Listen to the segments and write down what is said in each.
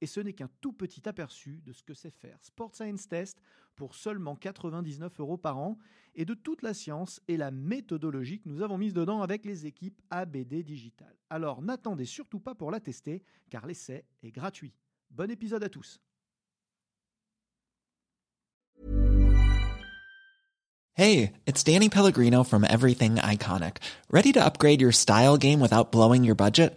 Et ce n'est qu'un tout petit aperçu de ce que c'est faire Sport Science Test pour seulement 99 euros par an et de toute la science et la méthodologie que nous avons mise dedans avec les équipes ABD Digital. Alors n'attendez surtout pas pour la tester car l'essai est gratuit. Bon épisode à tous. Hey, it's Danny Pellegrino from Everything Iconic. Ready to upgrade your style game without blowing your budget?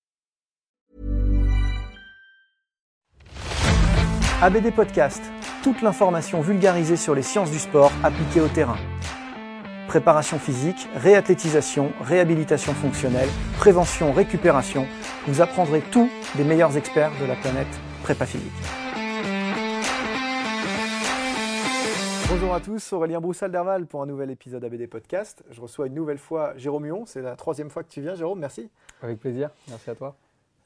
ABD Podcast, toute l'information vulgarisée sur les sciences du sport appliquées au terrain. Préparation physique, réathlétisation, réhabilitation fonctionnelle, prévention, récupération, vous apprendrez tout des meilleurs experts de la planète prépa physique. Bonjour à tous, Aurélien Broussal-Derval pour un nouvel épisode ABD Podcast. Je reçois une nouvelle fois Jérôme Huon, c'est la troisième fois que tu viens Jérôme, merci. Avec plaisir, merci à toi.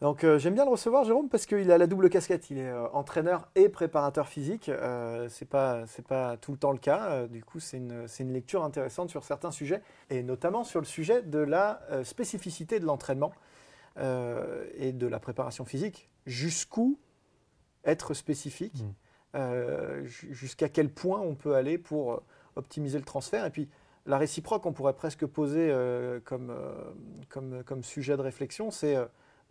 Donc euh, j'aime bien le recevoir Jérôme parce qu'il a la double casquette, il est euh, entraîneur et préparateur physique. Euh, c'est pas c'est pas tout le temps le cas. Euh, du coup c'est une, une lecture intéressante sur certains sujets et notamment sur le sujet de la spécificité de l'entraînement et de la préparation physique. Jusqu'où être spécifique, Mm. ju- jusqu'à quel point on peut aller pour optimiser le transfert et puis la réciproque on pourrait presque poser comme, comme comme sujet de réflexion c'est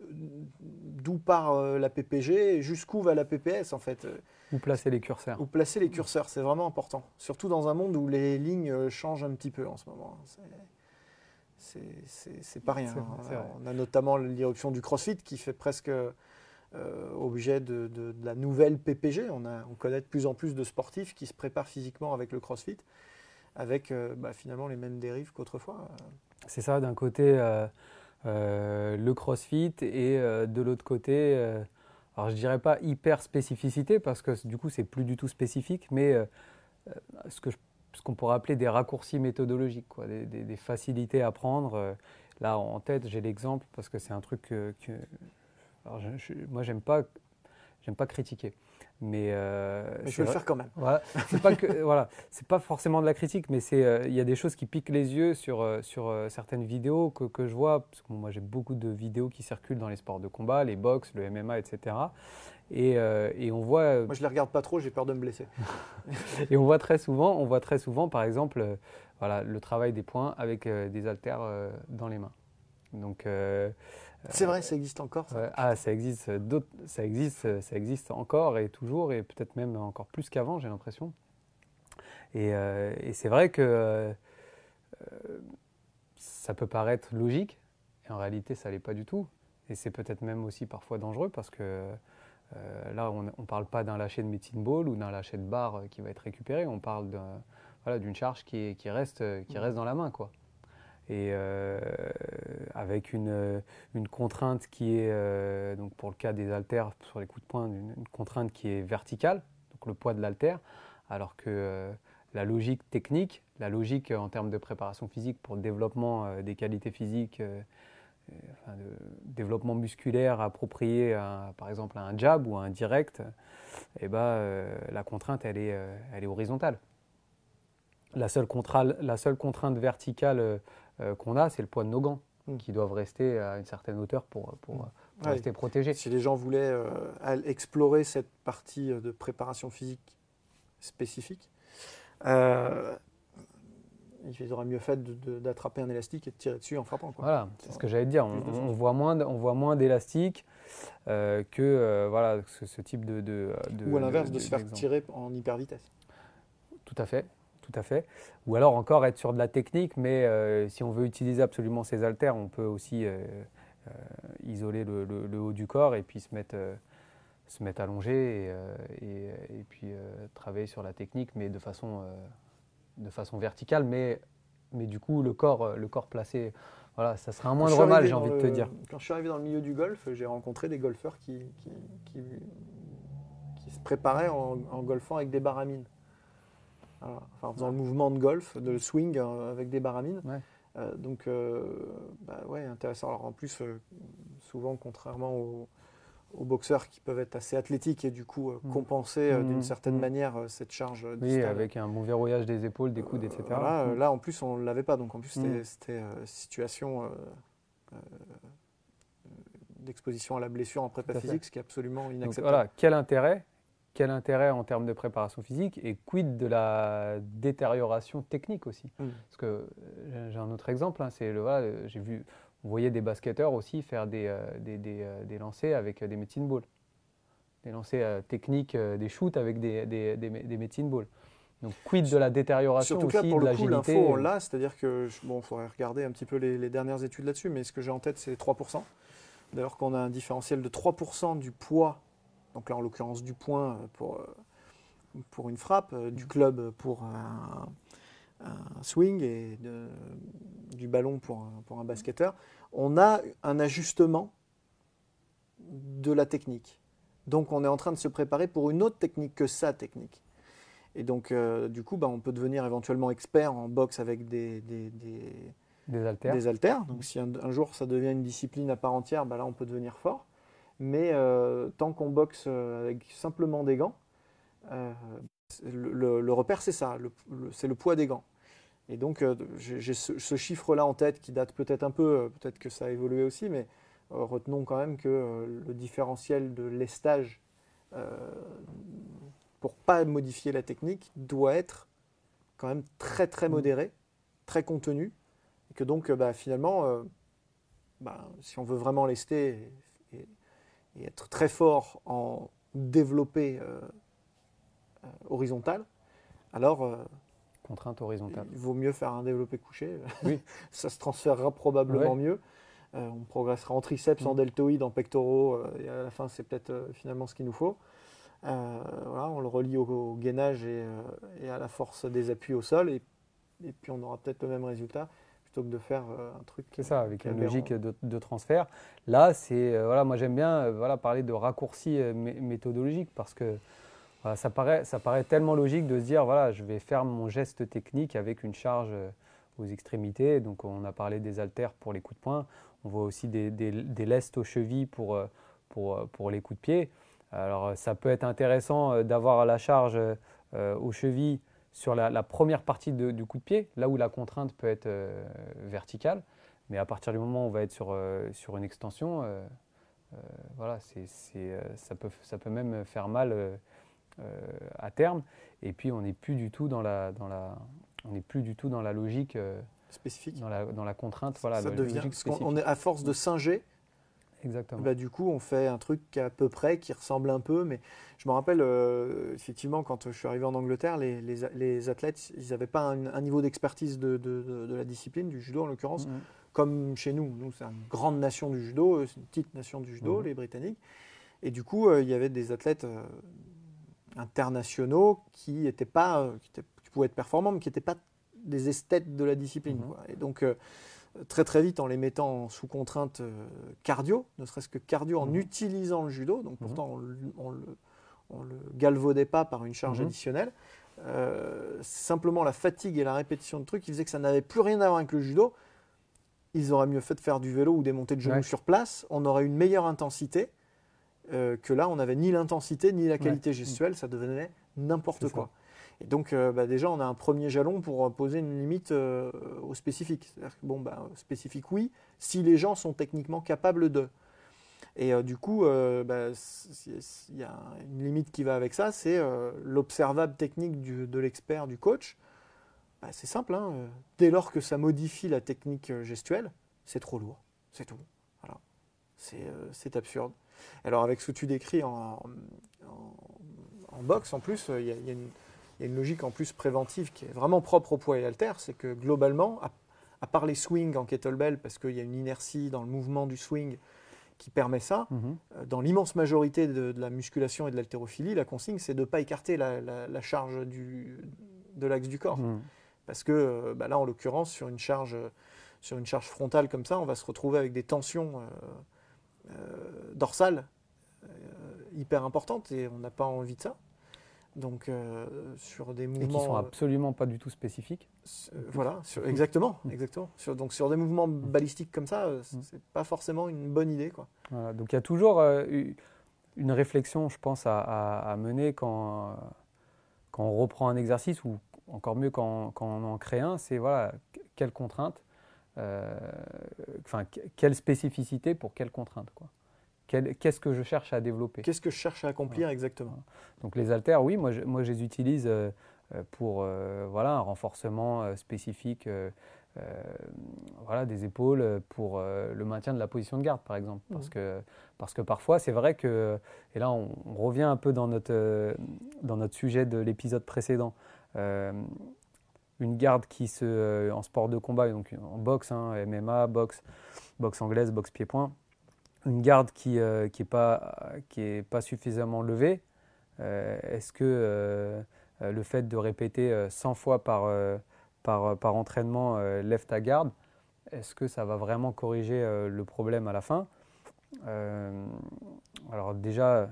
d'où part euh, la PPG et jusqu'où va la PPS en fait. euh, Où placer les curseurs Où placer les curseurs, c'est vraiment important. Surtout dans un monde où les lignes euh, changent un petit peu en ce moment. C'est- C'est pas rien. Hein. vrai. On a notamment l'irruption du CrossFit qui fait presque euh, objet de, de- de la nouvelle PPG. On, a, on connaît de plus en plus de sportifs qui se préparent physiquement avec le CrossFit, avec euh, bah, finalement les mêmes dérives qu'autrefois. C'est ça, d'un côté euh, le crossfit et euh, de l'autre côté, euh, alors je dirais pas hyper spécificité parce que du coup c'est plus du tout spécifique, mais euh, euh, ce qu'on pourrait appeler des raccourcis méthodologiques, des, facilités à prendre. Euh, Là en tête j'ai l'exemple parce que c'est un truc que, moi j'aime pas critiquer, mais, euh, je vais le faire quand même. Voilà, c'est pas que voilà, c'est pas forcément de la critique, mais c'est euh, il y a des choses qui piquent les yeux sur euh, sur euh, certaines vidéos que, que je vois parce que bon, moi j'ai beaucoup de vidéos qui circulent dans les sports de combat, les box, le MMA, etc. Et, euh, et on voit euh, Moi, je les regarde pas trop, j'ai peur de me blesser. et on voit très souvent, on voit très souvent par exemple euh, voilà le travail des points avec euh, des haltères euh, dans les mains. Donc euh, C'est vrai, ça existe encore. ça. Ouais, ah, ça existe, euh, ça existe, euh, ça existe encore et toujours et peut-être même encore plus qu'avant, j'ai l'impression. Et, euh, et c'est vrai que euh, euh, ça peut paraître logique et en réalité, ça l'est pas du tout. Et c'est peut-être même aussi parfois dangereux parce que euh, là, on ne parle pas d'un lâcher de médecine ball ou d'un lâcher de barre euh, qui va être récupéré. On parle voilà, d'une charge qui, qui, reste, euh, qui reste dans la main, quoi. Et euh, avec une, euh, une contrainte qui est, euh, donc pour le cas des haltères sur les coups de poing, une, contrainte qui est verticale, donc le poids de l'haltère, alors que la logique technique, la logique en termes de préparation physique pour le développement des qualités physiques, développement musculaire approprié, à, par exemple, à un jab ou à un direct, eh ben, la contrainte, elle est, elle est horizontale. La seule, contrainte verticale qu'on a, c'est le poids de nos gants, Mm. qui doivent rester à une certaine hauteur pour, pour, pour Ouais. rester protégés. Si les gens voulaient euh, explorer cette partie euh, de préparation physique spécifique, euh, ils auraient mieux fait d'attraper un élastique et de tirer dessus en frappant. Quoi. Voilà, c'est ce que j'allais dire. On, voit moins, on voit moins d'élastique euh, que euh, voilà, ce, ce type de, de, de- Ou à l'inverse, de, de- se faire tirer en hyper vitesse. Tout à fait. Tout à fait. Ou alors encore être sur de la technique, mais si on veut utiliser absolument ces haltères, on peut aussi isoler le, haut du corps et puis se mettre, se mettre allongé et, et, puis travailler sur la technique, mais de façon, de façon verticale, mais, mais du coup le corps, le corps placé voilà, ça serait un moindre mal, j'ai envie de te dire. Quand je suis arrivé dans le milieu du golf, j'ai rencontré des golfeurs qui, qui, se préparaient en, golfant avec des baramines. Enfin, en faisant le mouvement de golf, de swing euh, avec des baramines. Euh, donc, euh, bah ouais, intéressant. Alors en plus, souvent, contrairement aux, aux boxeurs qui peuvent être assez athlétiques et du coup euh, mm. compenser euh, d'une mm. certaine mm. manière euh, cette charge. Oui, avec un bon verrouillage des épaules, des coudes, etc. là, en plus, on ne l'avait pas. Donc en plus, c'était situation d'exposition à la blessure en prépa physique, ce qui est absolument inacceptable. voilà, quel intérêt quel intérêt en termes de préparation physique et quid de la détérioration technique aussi Parce que j'ai un autre exemple, hein, c'est le voilà, j'ai vu vous voyez des basketteurs aussi faire des, euh, des, des, euh, des lancers avec euh, des medicine balls. Des lancers techniques, des shoots avec des, des, des, medicine balls. Donc, quid de la détérioration Surtout aussi, pour de le coup, l'info, on l'a, c'est-à-dire que, bon, il faudrait regarder un petit peu les, les dernières études là-dessus, mais ce que j'ai en tête, c'est 3%. D'ailleurs, qu'on a un différentiel de 3% du poids, donc là, en l'occurrence, du point pour, pour une frappe, du club pour un, un swing et du ballon pour un, pour un basketteur, on a un ajustement de la technique. Donc on est en train de se préparer pour une autre technique que sa technique. Et donc euh, du coup, bah, on peut devenir éventuellement expert en boxe avec des, des, des, haltères. des haltères. Donc si un, jour ça devient une discipline à part entière, bah, là on peut devenir fort. Mais euh, tant qu'on boxe euh, avec simplement des gants, le, repère, c'est ça, c'est le poids des gants. Et donc, euh, j'ai ce, chiffre-là en tête qui date peut-être un peu, euh, peut-être que ça a évolué aussi, mais euh, retenons quand même que le différentiel de lestage, pour pas modifier la technique, doit être quand même très très mmh. modéré, très contenu, et que donc bah, finalement, bah, si on veut vraiment lester et, et, être très fort en développé horizontal, alors contrainte horizontale. Il vaut mieux faire un développé couché. Oui. ça se transférera probablement mieux. Euh, on progressera en triceps, en mm. deltoïde, en pectoraux, euh, et à la fin, c'est peut-être euh, finalement ce qu'il nous faut. voilà, on le relie au, gainage et, à la force des appuis au sol, et, et puis on aura peut-être le même résultat plutôt que de faire un truc. C'est ça, avec une logique de, transfert. Là, c'est voilà, moi j'aime bien voilà parler de raccourci méthodologique parce que ça, paraît, ça paraît tellement logique de se dire, voilà, je vais faire mon geste technique avec une charge euh, aux extrémités. Donc on a parlé des haltères pour les coups de poing, on voit aussi des, des, lestes aux chevilles pour, euh, pour, euh, pour, les coups de pied. Alors ça peut être intéressant d'avoir la charge aux chevilles sur la, première partie du coup de pied, là où la contrainte peut être verticale. Mais à partir du moment où on va être sur, sur une extension, voilà, c'est, ça, peut, ça peut même faire mal euh, à terme. Et puis on n'est plus du tout dans la, dans la, on n'est plus du tout dans la logique euh, spécifique, dans la, dans la contrainte. Voilà, ça devient, on est à force de singer. Exactement. Bah, du coup, on fait un truc à peu près qui ressemble un peu, mais je me rappelle euh, effectivement quand je suis arrivé en Angleterre, les, les, les athlètes, ils n'avaient pas un, niveau d'expertise de, de, de, la discipline, du judo en l'occurrence, mm-hmm. comme chez nous. Nous, c'est une grande nation du judo, c'est une petite nation du judo, mm-hmm. les Britanniques. Et du coup, il y avait des athlètes internationaux qui étaient pas, euh, qui, pouvaient être performants, mais qui n'étaient pas des esthètes de la discipline. Mhm. Et donc, euh, très très vite, en les mettant sous contrainte euh, cardio, ne serait-ce que cardio, en mhm. utilisant le judo, donc mhm. pourtant on, le, le galvaudait pas par une charge additionnelle, simplement la fatigue et la répétition de trucs qui faisaient que ça n'avait plus rien à voir avec le judo. Ils auraient mieux fait de faire du vélo ou des montées de genoux sur place. On aurait une meilleure intensité euh, que là, on n'avait ni l'intensité ni la qualité gestuelle, ça devenait n'importe quoi. Et donc, euh, bah, déjà, on a un premier jalon pour poser une limite euh, au spécifique. C'est-à-dire que, bon, bah, spécifique, oui, si les gens sont techniquement capables de. Et du coup, bah, il y a une limite qui va avec ça, c'est l'observable technique de l'expert, du coach. c'est simple, hein, dès lors que ça modifie la technique gestuelle, c'est trop lourd, c'est tout. Voilà. C'est absurde. Alors avec ce que tu décris en, en, boxe, en plus, il y, a, il y a une logique en plus préventive qui est vraiment propre au poids et halter, c'est que globalement, à, à part les swings en kettlebell, parce qu'il y a une inertie dans le mouvement du swing qui permet ça, Mhm. euh, dans l'immense majorité de, de la musculation et de l'haltérophilie, la consigne, c'est de ne pas écarter la, la- la charge du, de l'axe du corps. Mhm. Parce que euh, bah là, en l'occurrence, sur une charge, sur une charge frontale comme ça, on va se retrouver avec des tensions euh, euh, dorsales euh, hyper importantes et on n'a pas envie de ça. Donc, euh, sur des Et qui mouvements. sont euh, absolument pas du tout spécifiques. euh, voilà, sur- exactement, Mm. exactement. Sur- donc, sur des mouvements balistiques comme ça, c'est Mm. c'est pas forcément une bonne idée, quoi. Voilà, donc il y a toujours euh, une réflexion, je pense, à, à- à mener quand, quand on reprend un exercice ou encore mieux quand, quand on en crée un, c'est voilà, que- quelle contrainte, euh, enfin que- quelle spécificité pour quelle contrainte. quoi. Qu'est-ce que je cherche à développer Qu'est-ce que je cherche à accomplir exactement Donc les haltères, oui, moi je, moi, je les utilise euh, euh, pour euh, voilà, un renforcement spécifique euh, voilà, des épaules pour euh, le maintien de la position de garde, par exemple. Parce, Mhm. que, parce que parfois, c'est vrai que, et là on, on revient un peu dans notre, dans notre sujet de l'épisode précédent, une garde qui se, en sport de combat, donc en boxe, hein, MMA, boxe, boxe anglaise, boxe pied-point, une garde qui n'est euh, pas, pas suffisamment levée, euh, est-ce que euh, le fait de répéter euh, 100 fois par, par, par entraînement lève ta garde, est-ce que ça va vraiment corriger le problème à la fin? Alors déjà,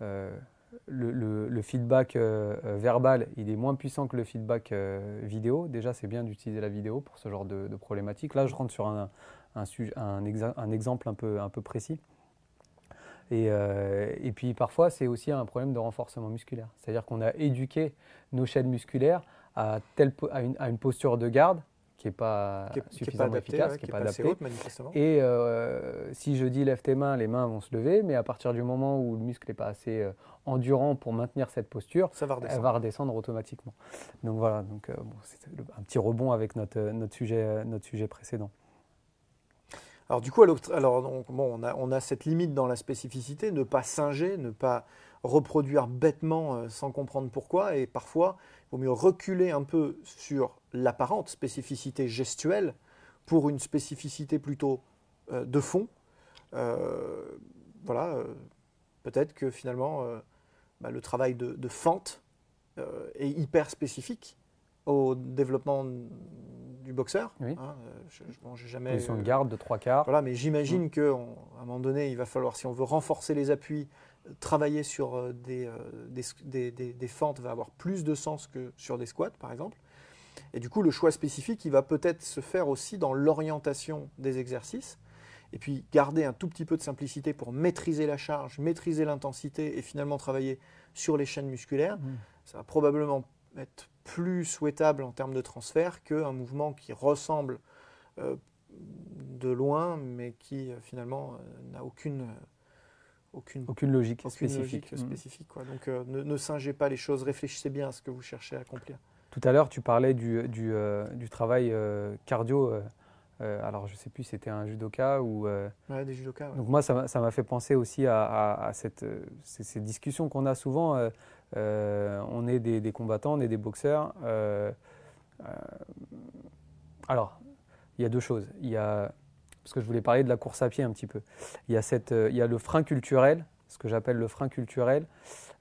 le, feedback verbal, il est moins puissant que le feedback vidéo. Déjà, c'est bien d'utiliser la vidéo pour ce genre de, de problématique. Là, je rentre sur un, un, sujet- un, exa- un exemple un peu, un peu précis. Et, euh, et puis parfois, c'est aussi un problème de renforcement musculaire. C'est-à-dire qu'on a éduqué nos chaînes musculaires à, telle à, une, à une posture de garde qui n'est pas Qui est- qui est pas suffisamment adapté, efficace, ouais, qui qui n'est est pas pas assez adaptée. Et euh, si je dis lève tes mains, les mains vont se lever, mais à partir du moment où le muscle n'est pas assez euh, endurant pour maintenir cette posture, Ça va elle redescendre. va redescendre automatiquement. Donc voilà, donc, bon, c'est un petit rebond avec notre, notre, sujet, notre sujet précédent. Alors du coup, on a, cette limite dans la spécificité, ne pas singer, ne pas reproduire bêtement euh, sans comprendre pourquoi, et parfois, il vaut mieux reculer un peu sur l'apparente spécificité gestuelle pour une spécificité plutôt euh, de fond. Euh, voilà, peut-être que finalement, bah, le travail de, de fente euh, est hyper spécifique au développement du boxeur. Oui. Hein, euh, je, je- bon, jamais Position de euh, garde de trois quarts. voilà, mais j'imagine qu'à un moment donné, il va falloir, si on veut renforcer les appuis, euh, travailler sur des, des, des- des- des fentes va avoir plus de sens que sur des squats, par exemple. Et du coup, le choix spécifique, il va peut-être se faire aussi dans l'orientation des exercices. Et puis, garder un tout petit peu de simplicité pour maîtriser la charge, maîtriser l'intensité et finalement travailler sur les chaînes musculaires. Mhm. Ça va probablement être plus souhaitable en termes de transfert qu'un mouvement qui ressemble euh, de loin, mais qui euh, finalement euh, n'a aucune, aucune, Aucune logique aucune spécifique. logique spécifique. quoi. Donc ne, ne singez pas les choses, réfléchissez bien à ce que vous cherchez à accomplir. Tout à l'heure, tu parlais du, du, du travail cardio. alors, je ne sais plus, c'était un judoka ou. Ouais, des judokas. ouais. Donc moi, ça m'a- fait penser aussi à, à- à cette, ces, ces discussions qu'on a souvent. Euh, on est des, combattants, on est des boxeurs. euh, euh, alors, il y a deux choses. Il y a, parce que je voulais parler de la course à pied un petit peu. Il y a, cette, il y a le frein culturel, ce que j'appelle le frein culturel,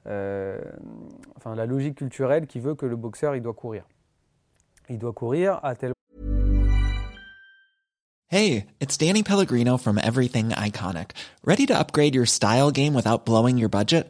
enfin la logique culturelle qui veut que le boxeur, il doit courir. Il doit courir à tel Hey, it's Danny Pellegrino from Everything Iconic. Ready to upgrade your style game without blowing your budget?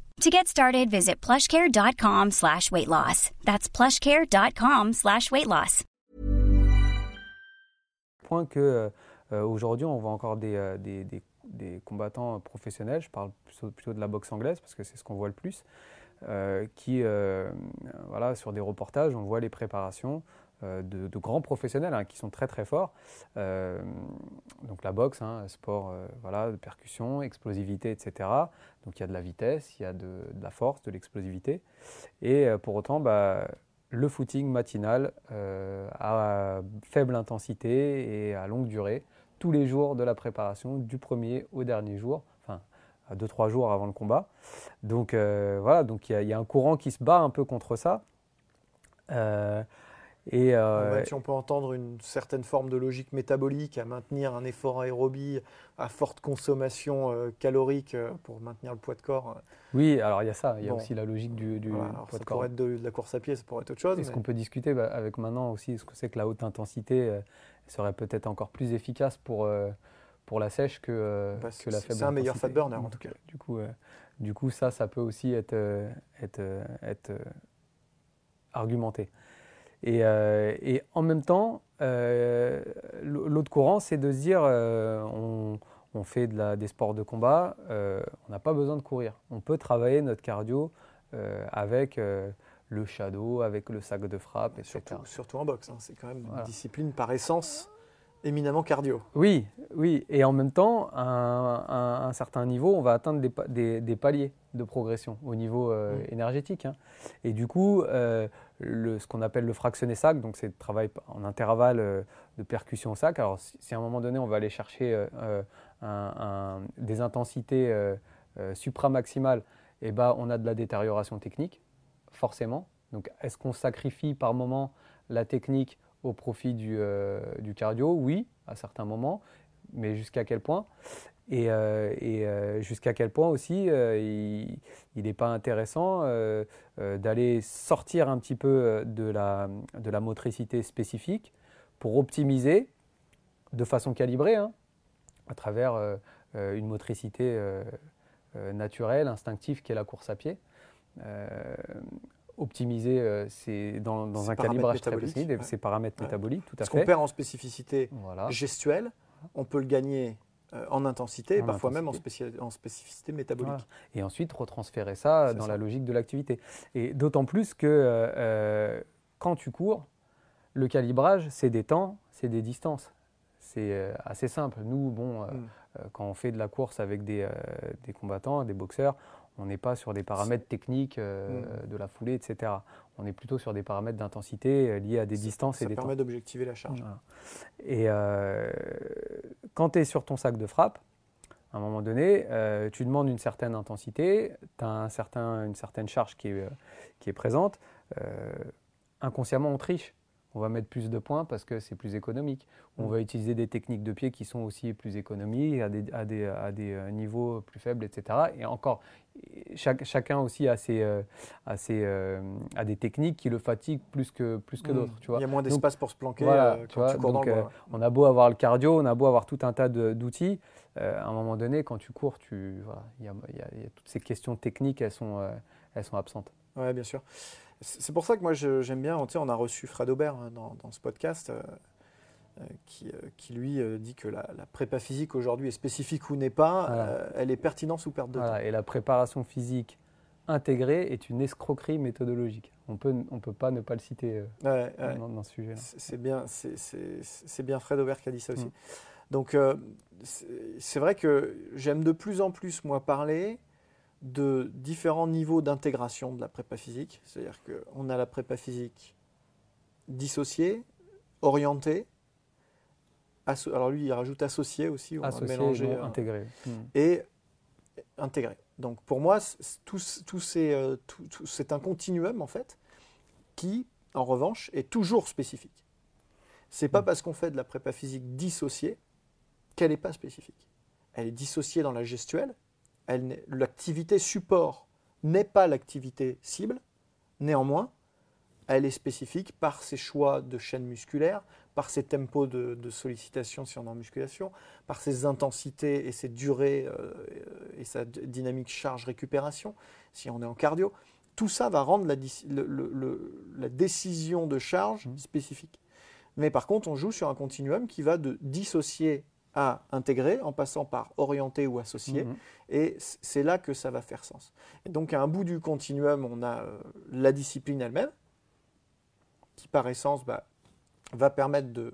To get started, visit plushcare.com slash weight loss. That's plushcare.com slash weight loss. Point que euh, aujourd'hui, on voit encore des, euh, des, des, des combattants professionnels, je parle plutôt, de la boxe anglaise parce que c'est ce qu'on voit le plus, euh, qui, euh, voilà, sur des reportages, on voit les préparations euh, de, de grands professionnels hein, qui sont très très forts. Euh, donc la boxe, hein, sport euh, voilà, de percussion, explosivité, etc. Donc il y a de la vitesse, il y a de, la force, de l'explosivité. Et euh, pour autant, bah, le footing matinal euh, à faible intensité et à longue durée, tous les jours de la préparation, du premier au dernier jour, enfin à 2-3 jours avant le combat. Donc euh, voilà, donc il y a un courant qui se bat un peu contre ça. Euh, et euh, si on peut entendre une certaine forme de logique métabolique à maintenir un effort aérobie à forte consommation euh, calorique euh, pour maintenir le poids de corps. oui, alors il y a ça, il y a Bon. aussi la logique du, du voilà. Poids ça de corps. pourrait être de, de la course à pied, ça pourrait être autre chose. Et ce mais- qu'on peut discuter bah, avec maintenant aussi, ce que c'est que la haute intensité serait peut-être encore plus efficace pour, pour la sèche que, Bah, que la faible c'est un meilleur fat burner, en tout cas. Du coup, du coup, ça, ça peut aussi être, être, être argumenté. Et, euh, et en même temps, euh, l'autre courant, c'est de se dire, euh, on, on fait de la, des sports de combat, on n'a pas besoin de courir. On peut travailler notre cardio avec le shadow, avec le sac de frappe, etc. Surtout, surtout en boxe, hein. c'est quand même Voilà. une discipline par essence éminemment cardio. Oui, oui. Et en même temps, à un, à un certain niveau, on va atteindre des, pa- des- des paliers de progression au niveau euh, Mm. énergétique. hein. Et du coup, euh, le, ce qu'on appelle le fractionné sac, donc c'est le travail en intervalle euh, de percussion au sac. Alors, si, si à un moment donné, on va aller chercher un- un- des intensités supramaximales, et ben, on a de la détérioration technique, forcément. Donc, est-ce qu'on sacrifie par moment la technique au profit du, euh, du cardio Oui, à certains moments, mais jusqu'à quel point? Et, euh, euh, jusqu'à quel point aussi il n'est pas intéressant d'aller sortir un petit peu de la, motricité spécifique pour optimiser de façon calibrée, hein, à travers une motricité naturelle, instinctive, qui est la course à pied. Euh, optimiser euh, c'est dans, un calibrage très précis, ouais. ces paramètres Ouais. métaboliques, tout à Ce qu'on fait. perd en spécificité Voilà. gestuelle, on peut le gagner euh, en intensité et En parfois même en, spécificité métabolique. Voilà. Et ensuite retransférer ça dans ça. la logique de l'activité. Et d'autant plus que euh, euh, quand tu cours, le calibrage, c'est des temps, c'est des distances. C'est euh, assez simple. Nous, bon, euh, Mm. euh, quand on fait de la course avec des, euh, des combattants, des boxeurs, on n'est pas sur des paramètres techniques euh, Mm. de la foulée, etc. On est plutôt sur des paramètres d'intensité euh, liés à des Ça- distances Ça et des temps. permet d'objectiver la charge. Voilà. Et euh, quand tu es sur ton sac de frappe, à un moment donné, euh, tu demandes une certaine intensité, tu as un certain, une certaine charge qui est, qui est présente. inconsciemment, on triche. On va mettre plus de points parce que c'est plus économique. On Mm. va utiliser des techniques de pied qui sont aussi plus économiques, à des, à des, à des euh, niveaux plus faibles, etc. Et encore, chaque- chacun aussi a, ses, euh, a, ses, euh, a des techniques qui le fatiguent plus que, plus que Mm. d'autres. Il y a moins d'espace pour se planquer voilà, tu quand vois, tu cours dans donc, le bois. on a beau avoir le cardio, on a beau avoir tout un tas d'outils, euh, à un moment donné, quand tu cours, tu, voilà, il y, a, y y toutes ces questions techniques, elles sont, euh, elles sont absentes. Oui, bien sûr. C'est pour ça que moi j'aime bien, on a reçu Fred Aubert hein, dans, dans ce podcast, euh, euh, qui, euh, qui lui dit que la, la prépa physique aujourd'hui est spécifique ou n'est pas, Voilà. euh, elle est pertinente ou perte de Voilà, et la préparation physique intégrée est une escroquerie méthodologique. On peut, on peut pas ne pas le citer temps. Ouais, ouais. dans, dans ce sujet-là. C'est bien, c'est- bien Fred Aubert qui a dit ça aussi. Mm. Donc, c'est c'est vrai que j'aime de plus en plus, moi, parler de différents niveaux d'intégration de la prépa physique. C'est-à-dire qu'on a la prépa physique dissociée, orientée. asso- alors lui, il rajoute associée aussi, on va Associé, mélanger. non euh, intégré. Hmm. et intégré. Donc pour moi, tout, tout euh, tout- tout- c'est un continuum en fait qui, en revanche, est toujours spécifique. C'est pas Mm. parce qu'on fait de la prépa physique dissociée qu'elle n'est pas spécifique. Elle est dissociée dans la gestuelle. L'activité support n'est pas l'activité cible. Néanmoins, elle est spécifique par ses choix de chaîne musculaire, par ses tempos de, sollicitation si on est en musculation, par ses intensités et ses durées euh, et sa dynamique charge-récupération si on est en cardio. Tout ça va rendre la, la décision de charge mmh. spécifique. Mais par contre, on joue sur un continuum qui va de dissocier à intégrer en passant par orienter ou associer. Mmh. Et c'est là que ça va faire sens. Et donc, à un bout du continuum, on a euh, la discipline elle-même, qui par essence bah, va permettre de,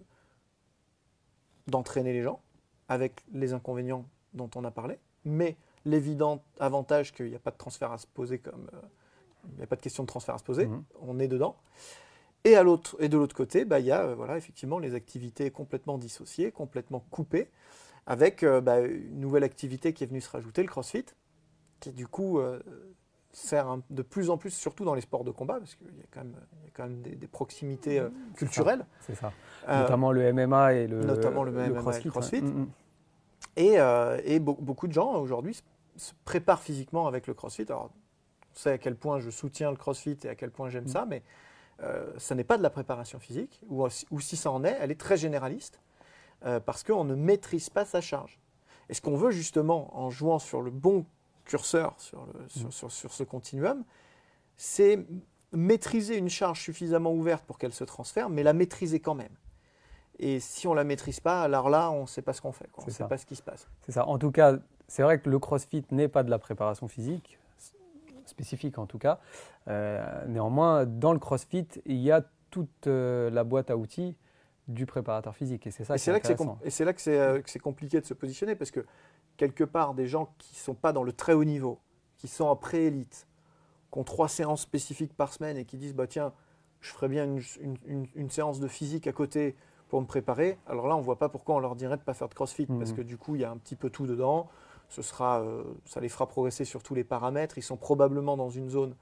d'entraîner les gens avec les inconvénients dont on a parlé, mais l'évident avantage qu'il n'y a pas de transfert à se poser comme euh, il n'y a pas de question de transfert à se poser, mmh. on est dedans. Et, à l'autre, et de l'autre côté, bah, il y a euh, voilà, effectivement les activités complètement dissociées, complètement coupées, avec euh, bah, une nouvelle activité qui est venue se rajouter, le crossfit, qui du coup sert de plus en plus, surtout dans les sports de combat, parce qu'il y a quand même, des, proximités culturelles. C'est ça. notamment le MMA et le, notamment le, MMA crossfit. crossfit. Mmh, et, et beaucoup de gens aujourd'hui se préparent physiquement avec le crossfit. Alors, on sait à quel point je soutiens le crossfit et à quel point j'aime mm. ça, mais euh, ça n'est pas de la préparation physique, ou, si ça en est, elle est très généraliste, euh, parce qu'on ne maîtrise pas sa charge. Et ce qu'on veut justement, en jouant sur le bon curseur, sur, le, mm. sur, sur, ce continuum, c'est maîtriser une charge suffisamment ouverte pour qu'elle se transfère, mais la maîtriser quand même. Et si on ne la maîtrise pas, alors là, on ne sait pas ce qu'on fait. On ne sait pas ce qui se passe. C'est ça. En tout cas, c'est vrai que le crossfit n'est pas de la préparation physique, spécifique en tout cas. Euh, néanmoins, dans le CrossFit, il y a toute euh, la boîte à outils du préparateur physique. Et c'est ça c'est là que Et c'est là euh, que c'est compliqué de se positionner parce que quelque part, des gens qui ne sont pas dans le très haut niveau, qui sont en pré-élite, qui ont trois séances spécifiques par semaine et qui disent bah, tiens, je ferais bien une, séance de physique à côté pour me préparer. Alors là, on ne voit pas pourquoi on leur dirait de ne pas faire de crossfit parce mmh. que du coup, il y a un petit peu tout dedans ce sera, euh, ça les fera progresser sur tous les paramètres. Ils sont probablement dans une zone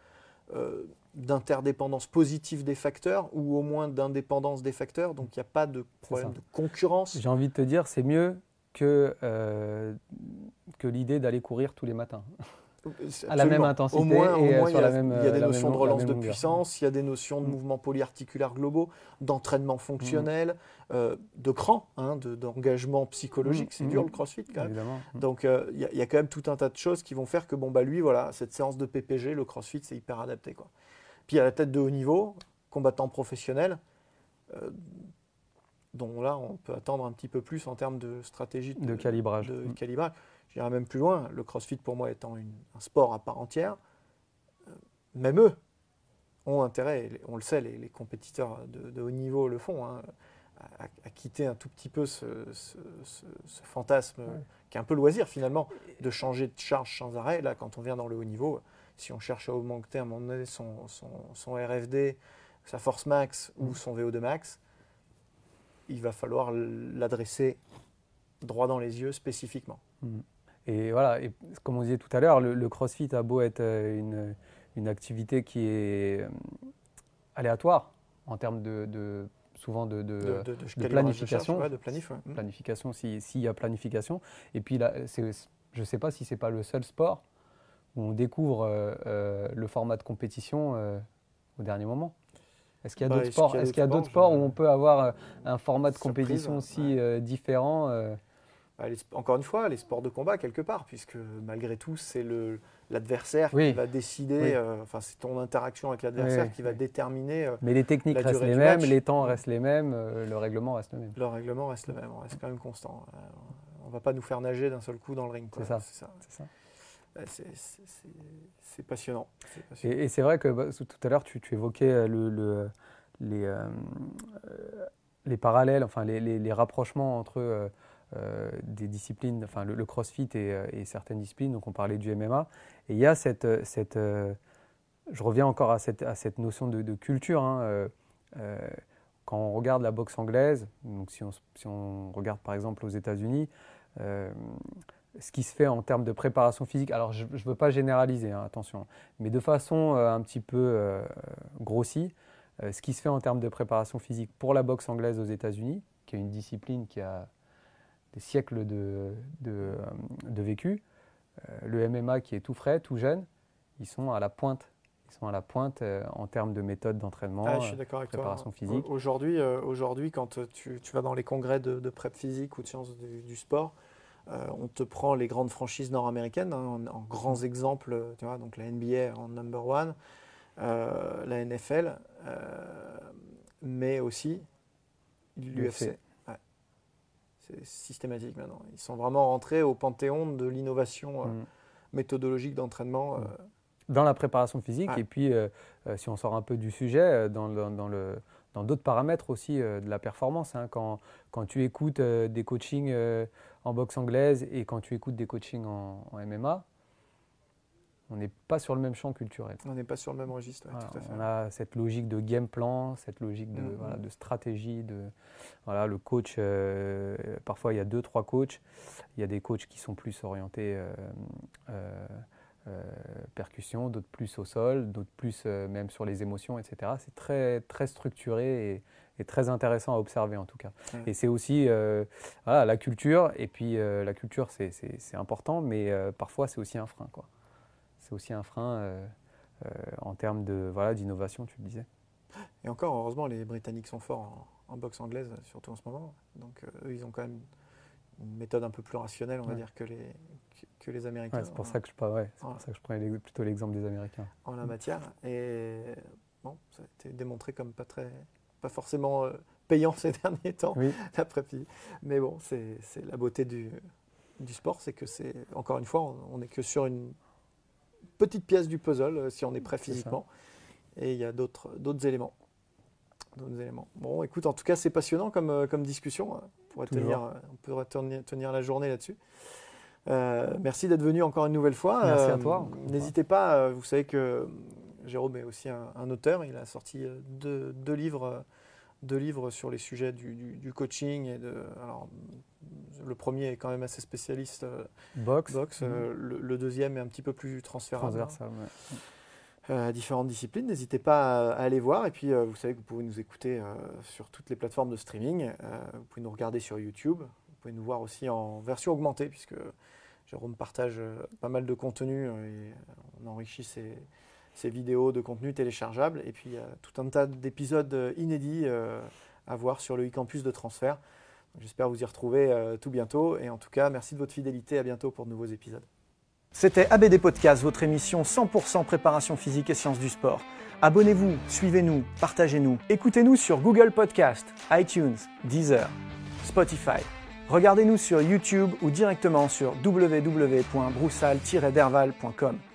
euh, d'interdépendance positive des facteurs ou au moins d'indépendance des facteurs. Donc il n'y a pas de problème de concurrence. J'ai envie de te dire, c'est mieux que, euh, que l'idée d'aller courir tous les matins à la même intensité. Au moins, et euh, il, y a, même, il y a des notions de relance de puissance, il y a des notions de mm. mouvements polyarticulaires globaux, d'entraînement fonctionnel, mm. euh, de cran, hein, d'engagement psychologique. Mm. C'est dur le crossfit quand même. Donc euh, il, y a, quand même tout un tas de choses qui vont faire que bon, bah, lui, voilà, cette séance de PPG, le crossfit, c'est hyper adapté. Quoi. Puis à la tête de haut niveau, combattant professionnel, dont là on peut attendre un petit peu plus en termes de stratégie de, calibrage. De calibrage. J'irai même plus loin, le crossfit pour moi étant un sport à part entière, euh, même eux ont intérêt, on le sait, les, compétiteurs de, haut niveau le font, hein, à, quitter un tout petit peu ce, fantasme qui est un peu loisir finalement, de changer de charge sans arrêt. Là, quand on vient dans le haut niveau, si on cherche à augmenter à un moment donné son, son, RFD, sa force max ou mm. son VO2 max, il va falloir l'adresser droit dans les yeux spécifiquement. Mm. Et voilà, et comme on disait tout à l'heure, le, crossfit a beau être euh, une, une activité qui est euh, aléatoire en termes de, souvent de, de, planification. de planif, mmh. Planification, s'il y a planification. Et puis là, je ne sais pas si ce n'est pas le seul sport où on découvre euh, le format de compétition au dernier moment. Est-ce qu'il y a bah, d'autres sports, est-ce qu'il y a d'autres sports où on peut avoir un format de compétition aussi différent encore une fois, les sports de combat quelque part, puisque malgré tout, c'est l'adversaire qui va décider, euh, enfin c'est ton interaction avec l'adversaire qui va déterminer. Euh, Mais les techniques restent les mêmes, les temps restent les mêmes, euh, le règlement reste le même. Le règlement reste le même, on reste quand même constant. on ne va pas nous faire nager d'un seul coup dans le ring. C'est ça. C'est passionnant. Et, c'est vrai que bah, tout à l'heure, tu, évoquais le, les, les parallèles, enfin les, les rapprochements entre euh, des disciplines, enfin le, crossfit euh, et, certaines disciplines, donc on parlait du MMA. Et il y a cette, euh, cette je reviens encore à cette, à cette notion de, culture. Hein, quand on regarde la boxe anglaise, donc si on, si on regarde par exemple aux États-Unis, ce qui se fait en termes de préparation physique, alors je ne veux pas généraliser, hein, attention, mais de façon un petit peu grossie, ce qui se fait en termes de préparation physique pour la boxe anglaise aux États-Unis, qui est une discipline qui a des siècles de, de, vécu. Euh, le MMA qui est tout frais, tout jeune, ils sont à la pointe. Ils sont à la pointe en termes de méthode d'entraînement, ah, avec préparation toi. physique. Aujourd'hui, aujourd'hui, quand tu, tu, vas dans les congrès de, de prep physique ou de sciences du, sport, on te prend les grandes franchises nord-américaines hein, en, grands exemples, tu vois, donc la NBA en number one, la NFL, mais aussi l'UFC. C'est systématique maintenant. Ils sont vraiment rentrés au panthéon de l'innovation mm. méthodologique d'entraînement. Mm dans la préparation physique. Et puis, euh, euh, si on sort un peu du sujet, euh, dans, dans, le, dans d'autres paramètres aussi de la performance. Hein. quand, quand, tu écoutes des coachings en boxe anglaise et quand tu écoutes des coachings en, MMA, on n'est pas sur le même champ culturel. On n'est pas sur le même registre, tout à fait. On a cette logique de game plan, cette logique de, mm, voilà, mm. de stratégie. De, voilà, le coach, parfois il y a deux, trois coachs. Il y a des coachs qui sont plus orientés euh, percussion, d'autres plus au sol, d'autres plus euh, même sur les émotions, etc. C'est très, très structuré et, très intéressant à observer en tout cas. Et c'est aussi euh, voilà, la culture, et puis la culture c'est important, mais parfois c'est aussi un frein. C'est aussi un frein en termes d'innovation, voilà, tu le disais. Et encore, heureusement, les Britanniques sont forts en, en boxe anglaise, surtout en ce moment. Donc eux, ils ont quand même une méthode un peu plus rationnelle, on va dire, que les, que, les Américains. c'est pour, ça que je, ouais, pour ça que je prenais plutôt l'exemple des Américains. En la matière. Et bon, ça a été démontré comme pas, très, pas forcément euh, payant ces derniers temps, oui. Mais bon, c'est la beauté du, du sport, c'est que c'est, encore une fois, on n'est que sur une petite pièce du puzzle, euh, si on est prêt physiquement. Et il y a d'autres éléments. D'autres éléments. Bon, écoute, en tout cas, c'est passionnant comme, euh, comme discussion. On pourrait, tenir, on pourrait tenir, tenir la journée là-dessus. Euh, merci d'être venu encore une nouvelle fois. Merci à euh, toi. N'hésitez pas, euh, vous savez que Jérôme est aussi un, auteur. Il a sorti deux, livres, deux livres sur les sujets du, coaching. Et de, alors, le premier est quand même assez spécialiste. Box. box. Mhm. le, deuxième est un petit peu plus transférable. Transversal, à différentes disciplines. N'hésitez pas à, aller voir. Et puis, vous savez que vous pouvez nous écouter sur toutes les plateformes de streaming. vous pouvez nous regarder sur YouTube. Vous pouvez nous voir aussi en version augmentée, puisque Jérôme partage euh, pas mal de contenu euh, et on enrichit ses, vidéos de contenu téléchargeable. Et puis a tout un tas d'épisodes euh, inédits à voir sur le e-campus de transfert. J'espère vous y retrouver tout bientôt. Et en tout cas, merci de votre fidélité. À bientôt pour de nouveaux épisodes. C'était ABD Podcast, votre émission 100% préparation physique et sciences du sport. Abonnez-vous, suivez-nous, partagez-nous. Écoutez-nous sur Google Podcast, iTunes, Deezer, Spotify. Regardez-nous sur YouTube ou directement sur www.broussal-derval.com.